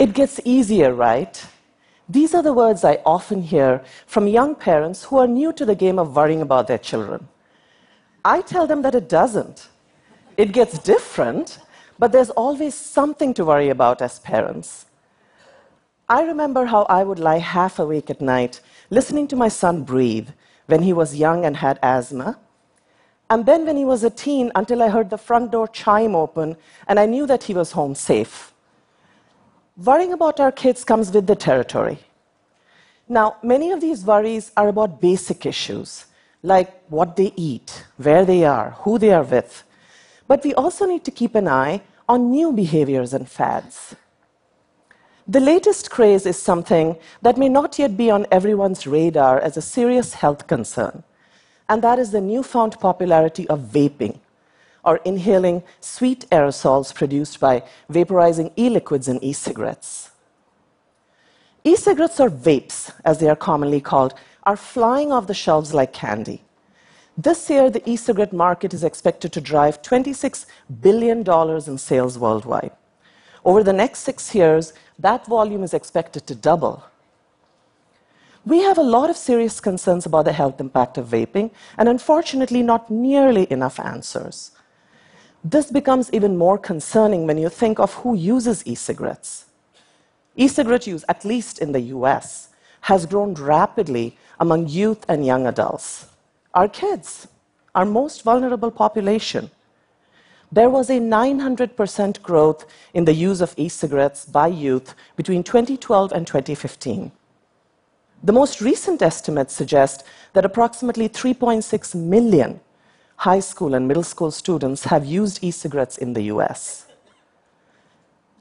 It gets easier, right? These are the words I often hear from young parents who are new to the game of worrying about their children. I tell them that it doesn't. It gets different, but there's always something to worry about as parents. I remember how I would lie half awake at night listening to my son breathe when he was young and had asthma. And then when he was a teen, until I heard the front door chime open and I knew that he was home safe. Worrying about our kids comes with the territory. Now, many of these worries are about basic issues like what they eat, where they are, who they are with. But we also need to keep an eye on new behaviors and fads. The latest craze is something that may not yet be on everyone's radar as a serious health concern, and that is the newfound popularity of vaping, or inhaling sweet aerosols produced by vaporizing e liquids in e cigarettes. E cigarettes, or vapes, as they are commonly called, are flying off the shelves like candy. This year, the e cigarette market is expected to drive $26 billion in sales worldwide. Over the next six years, that volume is expected to double. We have a lot of serious concerns about the health impact of vaping, and unfortunately, not nearly enough answers. This becomes even more concerning when you think of who uses e cigarettes. E cigarette use, at least in the US, has grown rapidly among youth and young adults. Our kids, our most vulnerable population. There was a 900% growth in the use of e cigarettes by youth between 2012 and 2015. The most recent estimates suggest that approximately 3.6 million high school and middle school students have used e cigarettes in the US.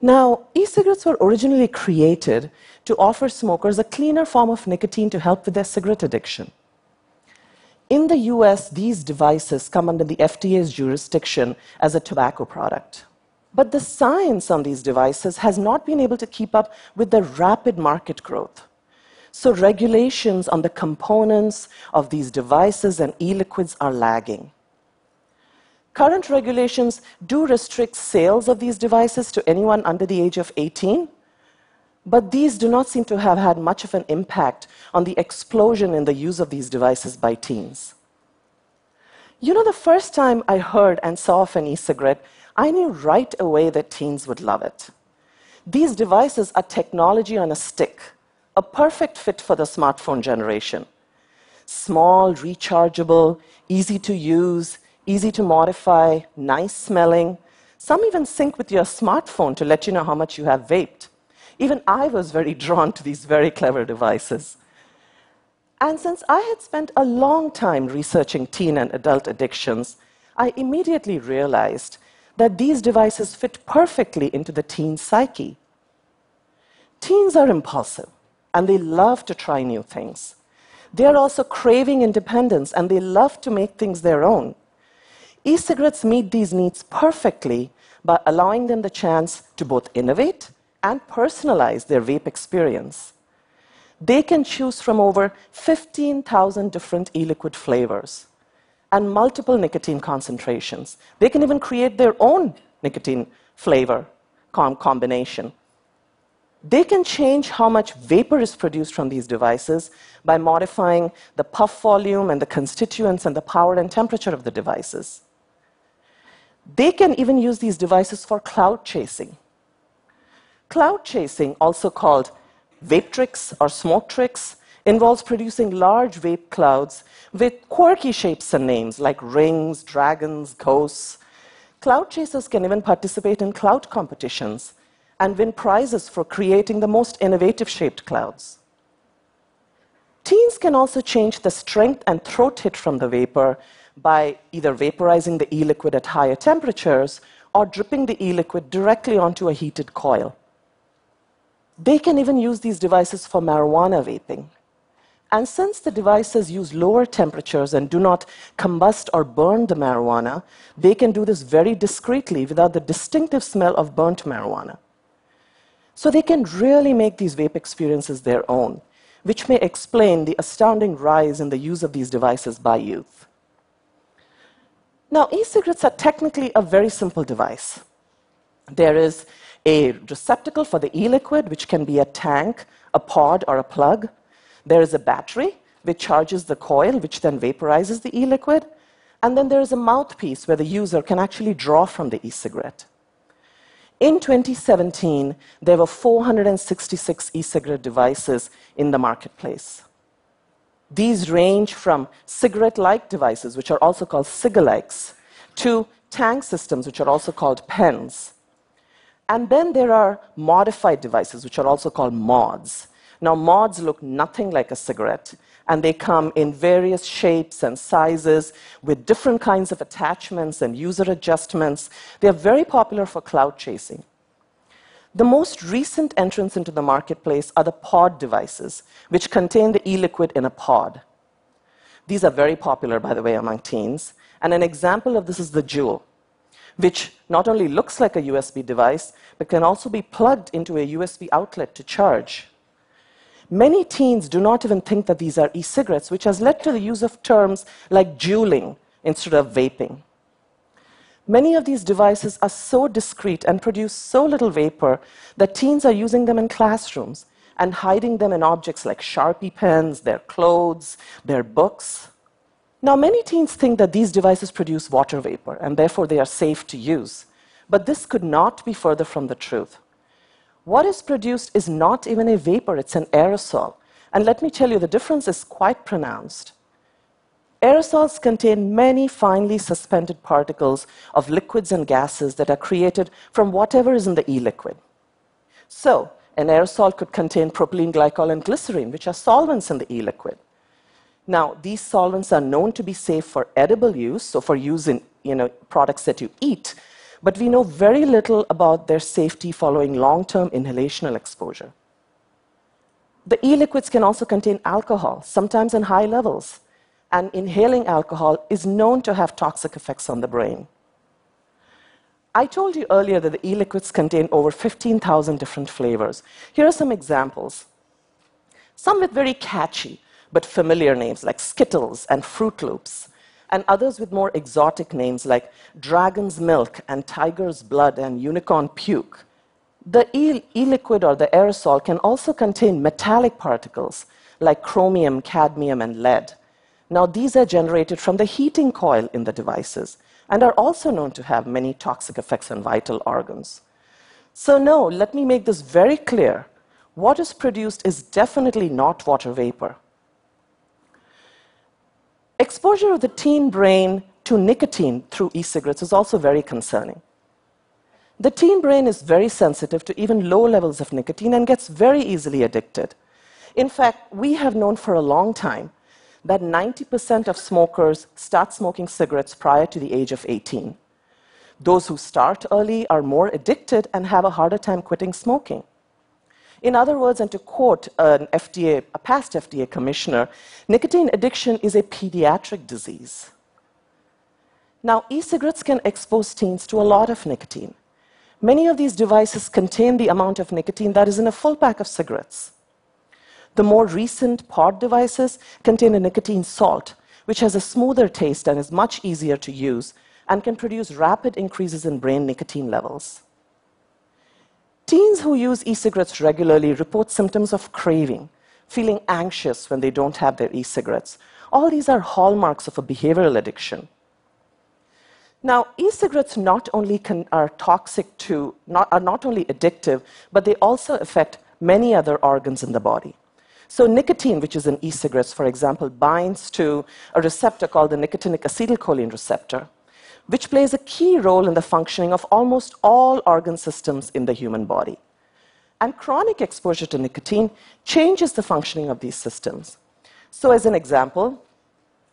Now, e cigarettes were originally created to offer smokers a cleaner form of nicotine to help with their cigarette addiction. In the US, these devices come under the FDA's jurisdiction as a tobacco product. But the science on these devices has not been able to keep up with the rapid market growth. So, regulations on the components of these devices and e liquids are lagging. Current regulations do restrict sales of these devices to anyone under the age of 18, but these do not seem to have had much of an impact on the explosion in the use of these devices by teens. You know, the first time I heard and saw of an e cigarette, I knew right away that teens would love it. These devices are technology on a stick, a perfect fit for the smartphone generation. Small, rechargeable, easy to use, easy to modify, nice smelling. Some even sync with your smartphone to let you know how much you have vaped. Even I was very drawn to these very clever devices. And since I had spent a long time researching teen and adult addictions, I immediately realized that these devices fit perfectly into the teen psyche. Teens are impulsive and they love to try new things. They are also craving independence and they love to make things their own. E cigarettes meet these needs perfectly by allowing them the chance to both innovate and personalize their vape experience. They can choose from over 15,000 different e liquid flavors and multiple nicotine concentrations. They can even create their own nicotine flavor combination. They can change how much vapor is produced from these devices by modifying the puff volume and the constituents and the power and temperature of the devices. They can even use these devices for cloud chasing. Cloud chasing, also called vape tricks or smoke tricks, involves producing large vape clouds with quirky shapes and names like rings, dragons, ghosts. Cloud chasers can even participate in cloud competitions and win prizes for creating the most innovative shaped clouds. Teens can also change the strength and throat hit from the vapor by either vaporizing the e liquid at higher temperatures or dripping the e liquid directly onto a heated coil. They can even use these devices for marijuana vaping. And since the devices use lower temperatures and do not combust or burn the marijuana, they can do this very discreetly without the distinctive smell of burnt marijuana. So they can really make these vape experiences their own, which may explain the astounding rise in the use of these devices by youth. Now, e cigarettes are technically a very simple device. There is a receptacle for the e liquid, which can be a tank, a pod, or a plug. There is a battery, which charges the coil, which then vaporizes the e liquid. And then there is a mouthpiece where the user can actually draw from the e cigarette. In 2017, there were 466 e cigarette devices in the marketplace. These range from cigarette like devices, which are also called cigalikes, to tank systems, which are also called pens. And then there are modified devices, which are also called mods. Now, mods look nothing like a cigarette, and they come in various shapes and sizes with different kinds of attachments and user adjustments. They are very popular for cloud chasing. The most recent entrants into the marketplace are the pod devices, which contain the e liquid in a pod. These are very popular, by the way, among teens. And an example of this is the Juul, which not only looks like a USB device, but can also be plugged into a USB outlet to charge. Many teens do not even think that these are e cigarettes, which has led to the use of terms like juuling instead of vaping. Many of these devices are so discreet and produce so little vapor that teens are using them in classrooms and hiding them in objects like Sharpie pens, their clothes, their books. Now, many teens think that these devices produce water vapor and therefore they are safe to use. But this could not be further from the truth. What is produced is not even a vapor, it's an aerosol. And let me tell you, the difference is quite pronounced. Aerosols contain many finely suspended particles of liquids and gases that are created from whatever is in the e liquid. So, an aerosol could contain propylene glycol and glycerine, which are solvents in the e liquid. Now, these solvents are known to be safe for edible use, so for use in you know, products that you eat, but we know very little about their safety following long term inhalational exposure. The e liquids can also contain alcohol, sometimes in high levels, and inhaling alcohol is known to have toxic effects on the brain. I told you earlier that the e liquids contain over 15,000 different flavors. Here are some examples. Some with very catchy but familiar names like Skittles and Fruit Loops and others with more exotic names like dragon's milk and tiger's blood and unicorn puke. The e, liquid or the aerosol can also contain metallic particles like chromium, cadmium, and lead. Now, these are generated from the heating coil in the devices and are also known to have many toxic effects on vital organs. So, no, let me make this very clear. What is produced is definitely not water vapor. Exposure of the teen brain to nicotine through e cigarettes is also very concerning. The teen brain is very sensitive to even low levels of nicotine and gets very easily addicted. In fact, we have known for a long time that 90% of smokers start smoking cigarettes prior to the age of 18. Those who start early are more addicted and have a harder time quitting smoking. In other words, and to quote an FDA, a past FDA commissioner, nicotine addiction is a pediatric disease. Now, e cigarettes can expose teens to a lot of nicotine. Many of these devices contain the amount of nicotine that is in a full pack of cigarettes. The more recent pod devices contain a nicotine salt, which has a smoother taste and is much easier to use and can produce rapid increases in brain nicotine levels. Teens who use e cigarettes regularly report symptoms of craving, feeling anxious when they don't have their e cigarettes. All these are hallmarks of a behavioral addiction. Now, e cigarettes not only can, are toxic to, not, are not only addictive, but they also affect many other organs in the body. So, nicotine, which is in e cigarettes, for example, binds to a receptor called the nicotinic acetylcholine receptor which plays a key role in the functioning of almost all organ systems in the human body. And chronic exposure to nicotine changes the functioning of these systems. So, as an example,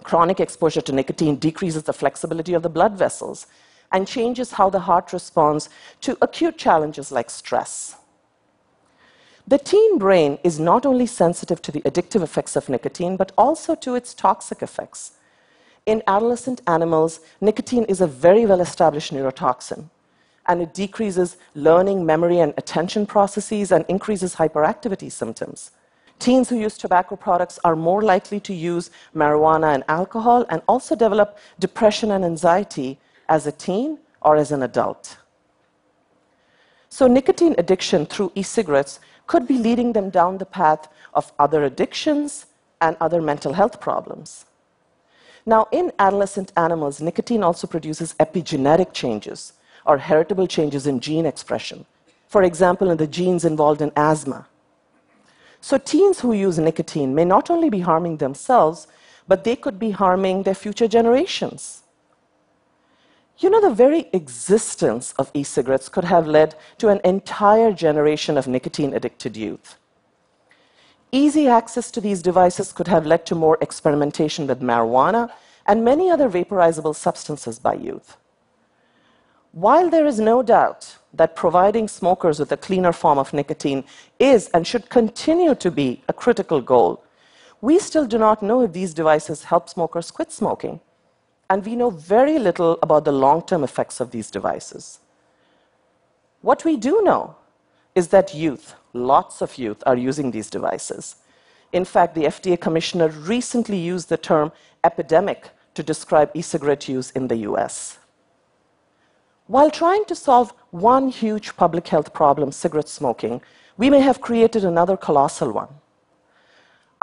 chronic exposure to nicotine decreases the flexibility of the blood vessels and changes how the heart responds to acute challenges like stress. The teen brain is not only sensitive to the addictive effects of nicotine, but also to its toxic effects. In adolescent animals, nicotine is a very well established neurotoxin, and it decreases learning, memory, and attention processes and increases hyperactivity symptoms. Teens who use tobacco products are more likely to use marijuana and alcohol and also develop depression and anxiety as a teen or as an adult. So, nicotine addiction through e cigarettes could be leading them down the path of other addictions and other mental health problems. Now, in adolescent animals, nicotine also produces epigenetic changes or heritable changes in gene expression. For example, in the genes involved in asthma. So, teens who use nicotine may not only be harming themselves, but they could be harming their future generations. You know, the very existence of e cigarettes could have led to an entire generation of nicotine addicted youth. Easy access to these devices could have led to more experimentation with marijuana and many other vaporizable substances by youth. While there is no doubt that providing smokers with a cleaner form of nicotine is and should continue to be a critical goal, we still do not know if these devices help smokers quit smoking and we know very little about the long term effects of these devices. What we do know is that youth, lots of youth, are using these devices. In fact, the FDA commissioner recently used the term epidemic to describe e cigarette use in the US. While trying to solve one huge public health problem, cigarette smoking, we may have created another colossal one.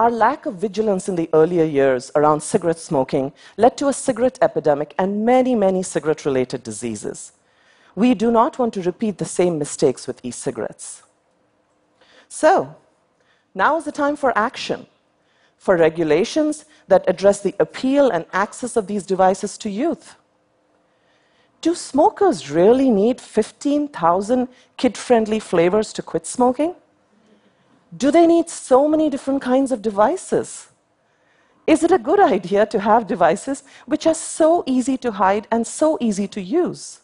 Our lack of vigilance in the earlier years around cigarette smoking led to a cigarette epidemic and many, many cigarette related diseases. We do not want to repeat the same mistakes with e cigarettes. So, now is the time for action, for regulations that address the appeal and access of these devices to youth. Do smokers really need 15,000 kid friendly flavors to quit smoking? Do they need so many different kinds of devices? Is it a good idea to have devices which are so easy to hide and so easy to use?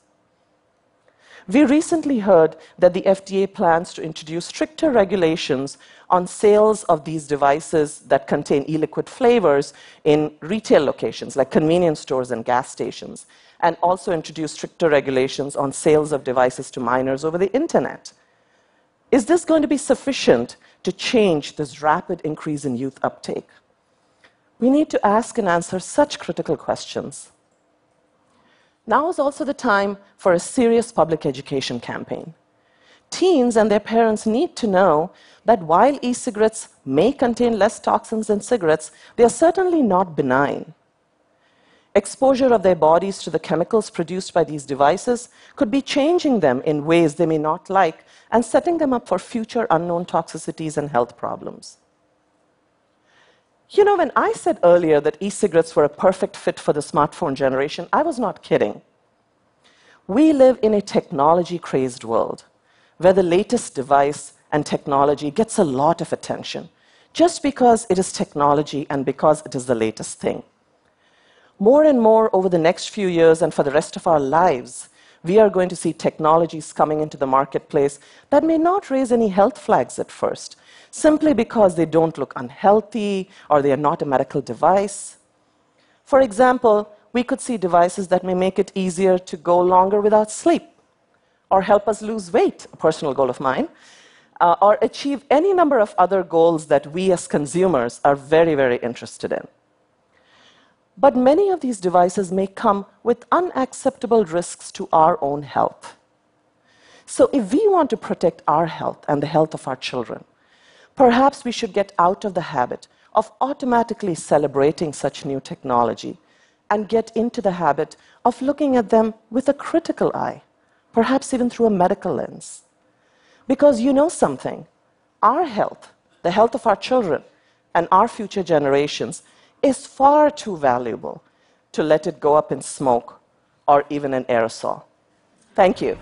We recently heard that the FDA plans to introduce stricter regulations on sales of these devices that contain e liquid flavors in retail locations like convenience stores and gas stations, and also introduce stricter regulations on sales of devices to minors over the internet. Is this going to be sufficient to change this rapid increase in youth uptake? We need to ask and answer such critical questions. Now is also the time for a serious public education campaign. Teens and their parents need to know that while e cigarettes may contain less toxins than cigarettes, they are certainly not benign. Exposure of their bodies to the chemicals produced by these devices could be changing them in ways they may not like and setting them up for future unknown toxicities and health problems. You know, when I said earlier that e cigarettes were a perfect fit for the smartphone generation, I was not kidding. We live in a technology crazed world where the latest device and technology gets a lot of attention just because it is technology and because it is the latest thing. More and more over the next few years and for the rest of our lives, we are going to see technologies coming into the marketplace that may not raise any health flags at first, simply because they don't look unhealthy or they are not a medical device. For example, we could see devices that may make it easier to go longer without sleep, or help us lose weight, a personal goal of mine, uh, or achieve any number of other goals that we as consumers are very, very interested in. But many of these devices may come with unacceptable risks to our own health. So, if we want to protect our health and the health of our children, perhaps we should get out of the habit of automatically celebrating such new technology and get into the habit of looking at them with a critical eye, perhaps even through a medical lens. Because you know something, our health, the health of our children, and our future generations is far too valuable to let it go up in smoke or even an aerosol. Thank you.